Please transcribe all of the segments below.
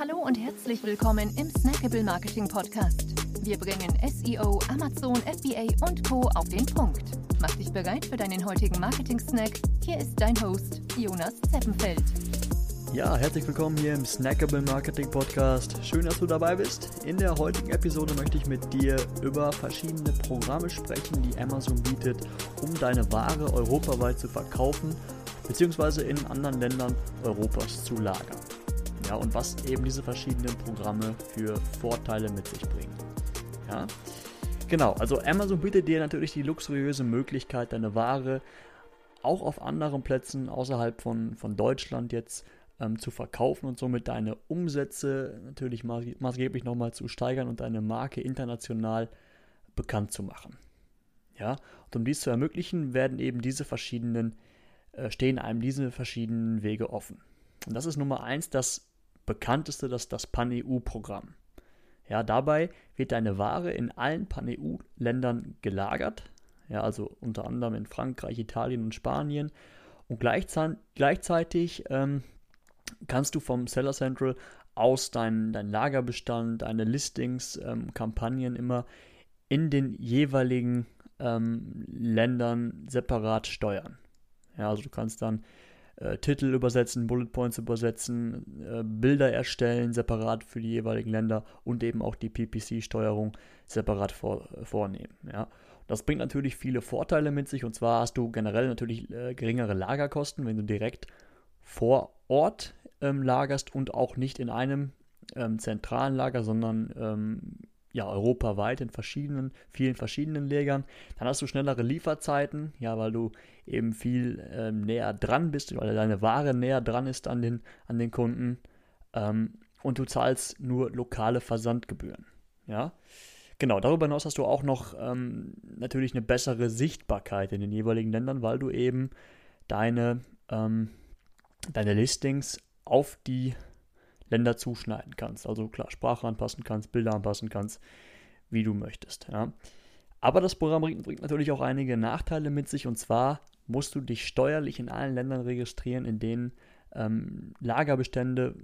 Hallo und herzlich willkommen im Snackable Marketing Podcast. Wir bringen SEO, Amazon, FBA und Co. auf den Punkt. Mach dich bereit für deinen heutigen Marketing-Snack. Hier ist dein Host, Jonas Zeppenfeld. Ja, herzlich willkommen hier im Snackable Marketing Podcast. Schön, dass du dabei bist. In der heutigen Episode möchte ich mit dir über verschiedene Programme sprechen, die Amazon bietet, um deine Ware europaweit zu verkaufen bzw. in anderen Ländern Europas zu lagern. Ja, und was eben diese verschiedenen Programme für Vorteile mit sich bringen. Ja, genau. Also Amazon bietet dir natürlich die luxuriöse Möglichkeit, deine Ware auch auf anderen Plätzen außerhalb von, von Deutschland jetzt ähm, zu verkaufen und somit deine Umsätze natürlich maßgeblich nochmal zu steigern und deine Marke international bekannt zu machen. Ja, und um dies zu ermöglichen, werden eben diese verschiedenen, äh, stehen einem diese verschiedenen Wege offen. Und das ist Nummer eins das bekannteste das, das Pan-EU-Programm. Ja, dabei wird deine Ware in allen Pan-EU-Ländern gelagert, ja, also unter anderem in Frankreich, Italien und Spanien. Und gleichzeitig, gleichzeitig ähm, kannst du vom Seller Central aus deinen dein Lagerbestand, deine Listings, ähm, Kampagnen immer in den jeweiligen ähm, Ländern separat steuern. Ja, also du kannst dann äh, Titel übersetzen, Bullet Points übersetzen, äh, Bilder erstellen, separat für die jeweiligen Länder und eben auch die PPC-Steuerung separat vor, äh, vornehmen. Ja. Das bringt natürlich viele Vorteile mit sich und zwar hast du generell natürlich äh, geringere Lagerkosten, wenn du direkt vor Ort ähm, lagerst und auch nicht in einem ähm, zentralen Lager, sondern ähm, ja, europaweit in verschiedenen, vielen verschiedenen Lägern. Dann hast du schnellere Lieferzeiten, ja, weil du eben viel ähm, näher dran bist, weil deine Ware näher dran ist an den, an den Kunden. Ähm, und du zahlst nur lokale Versandgebühren. Ja. Genau, darüber hinaus hast du auch noch ähm, natürlich eine bessere Sichtbarkeit in den jeweiligen Ländern, weil du eben deine, ähm, deine Listings auf die Länder zuschneiden kannst. Also klar, Sprache anpassen kannst, Bilder anpassen kannst, wie du möchtest. Ja. Aber das Programm bringt, natürlich auch einige Nachteile mit sich und zwar musst du dich steuerlich in allen Ländern registrieren, in denen ähm, Lagerbestände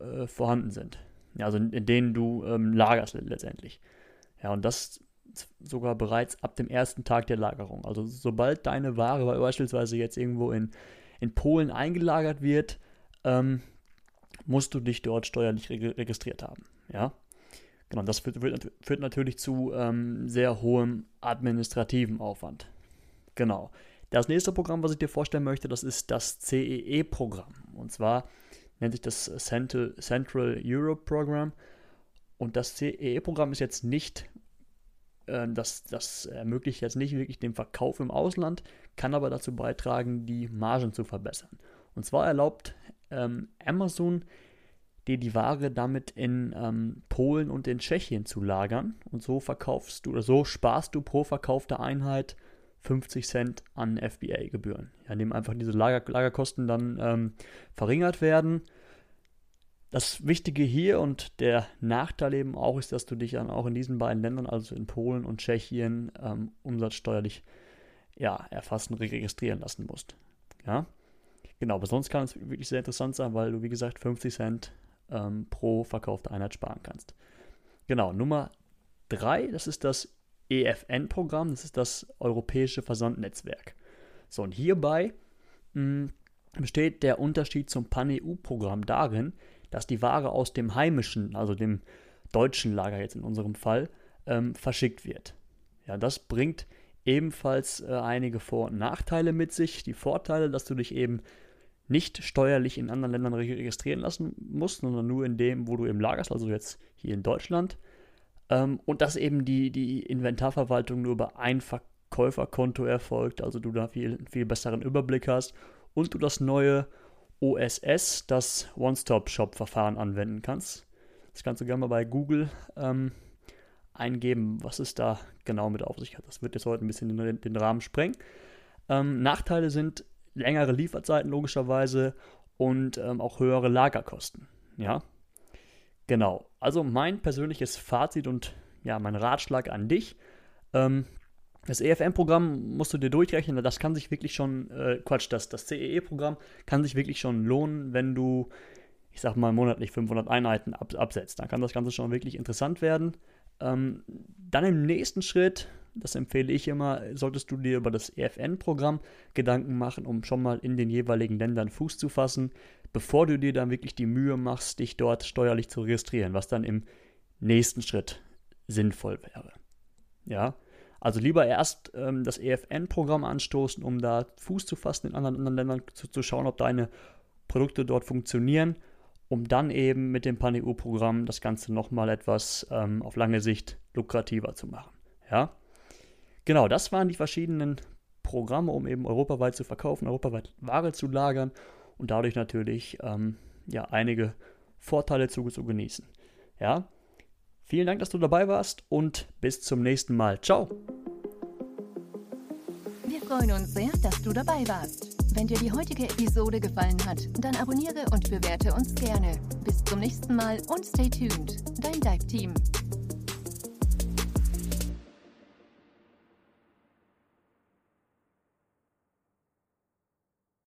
äh, vorhanden sind. Ja, also in, in denen du ähm, lagerst letztendlich. Ja, und das sogar bereits ab dem ersten Tag der Lagerung. Also sobald deine Ware beispielsweise jetzt irgendwo in, in Polen eingelagert wird, ähm, musst du dich dort steuerlich registriert haben. Ja, genau. Das führt, führt natürlich zu ähm, sehr hohem administrativen Aufwand. Genau. Das nächste Programm, was ich dir vorstellen möchte, das ist das CEE-Programm. Und zwar nennt sich das Central, Europe Program. Und das CEE-Programm ist jetzt nicht, äh, das, das ermöglicht jetzt nicht wirklich den Verkauf im Ausland, kann aber dazu beitragen, die Margen zu verbessern. Und zwar erlaubt ähm, Amazon dir die Ware damit in ähm, Polen und in Tschechien zu lagern. Und so verkaufst du oder so sparst du pro verkaufte Einheit 50 Cent an FBA-Gebühren. Ja, indem einfach diese Lager, Lagerkosten dann ähm, verringert werden. Das Wichtige hier und der Nachteil eben auch ist, dass du dich dann auch in diesen beiden Ländern, also in Polen und Tschechien, ähm, umsatzsteuerlich ja, erfassen, registrieren lassen musst. Ja, Genau, aber sonst kann es wirklich sehr interessant sein, weil du, wie gesagt, 50 Cent ähm, pro verkaufte Einheit sparen kannst. Genau, Nummer 3, das ist das EFN-Programm, das ist das Europäische Versandnetzwerk. So, und hierbei mh, hm, besteht der Unterschied zum Pan-EU-Programm darin, dass die Ware aus dem heimischen, also dem deutschen Lager jetzt in unserem Fall, ähm, verschickt wird. Ja, das bringt ebenfalls äh, einige Vor- und Nachteile mit sich. Die Vorteile, dass du dich eben nicht steuerlich in anderen Ländern registrieren lassen musst, sondern nur in dem, wo du eben lagerst, also jetzt hier in Deutschland. Ähm, und dass eben die, die Inventarverwaltung nur über ein Verkäuferkonto erfolgt, also du da viel, viel besseren Überblick hast und du das neue OSS, das One-Stop-Shop-Verfahren anwenden kannst. Das kannst du gerne mal bei Google ähm, eingeben, was es da genau mit auf sich hat. Das wird jetzt heute ein bisschen den, den Rahmen sprengen. Ähm, Nachteile sind längere Lieferzeiten logischerweise und ähm, auch höhere Lagerkosten. Ja, genau. Also mein persönliches Fazit und ja, mein Ratschlag an dich. Ähm, das EFM-Programm musst du dir durchrechnen, das kann sich wirklich schon, äh, Quatsch, das, das CEE-Programm kann sich wirklich schon lohnen, wenn du, ich sag mal, monatlich 500 Einheiten ab, absetzt. Dann kann das Ganze schon wirklich interessant werden. Ähm, dann im nächsten Schritt, das empfehle ich immer, solltest du dir über das EFN-Programm Gedanken machen, um schon mal in den jeweiligen Ländern Fuß zu fassen, bevor du dir dann wirklich die Mühe machst, dich dort steuerlich zu registrieren, was dann im nächsten Schritt sinnvoll wäre. Ja, also lieber erst ähm, das EFN-Programm anstoßen, um da Fuß zu fassen in anderen, anderen Ländern, zu, zu, schauen, ob deine Produkte dort funktionieren, um dann eben mit dem Pan-EU-Programm das Ganze nochmal etwas ähm, auf lange Sicht lukrativer zu machen. Ja, genau, das waren die verschiedenen Programme, um eben europaweit zu verkaufen, europaweit Ware zu lagern und dadurch natürlich ähm, ja, einige Vorteile zu, zu genießen. Ja, Vielen Dank, dass du dabei warst und bis zum nächsten Mal. Ciao. Wir freuen uns sehr, dass du dabei warst. Wenn dir die heutige Episode gefallen hat, dann abonniere und bewerte uns gerne. Bis zum nächsten Mal und stay tuned. Dein Dive Team.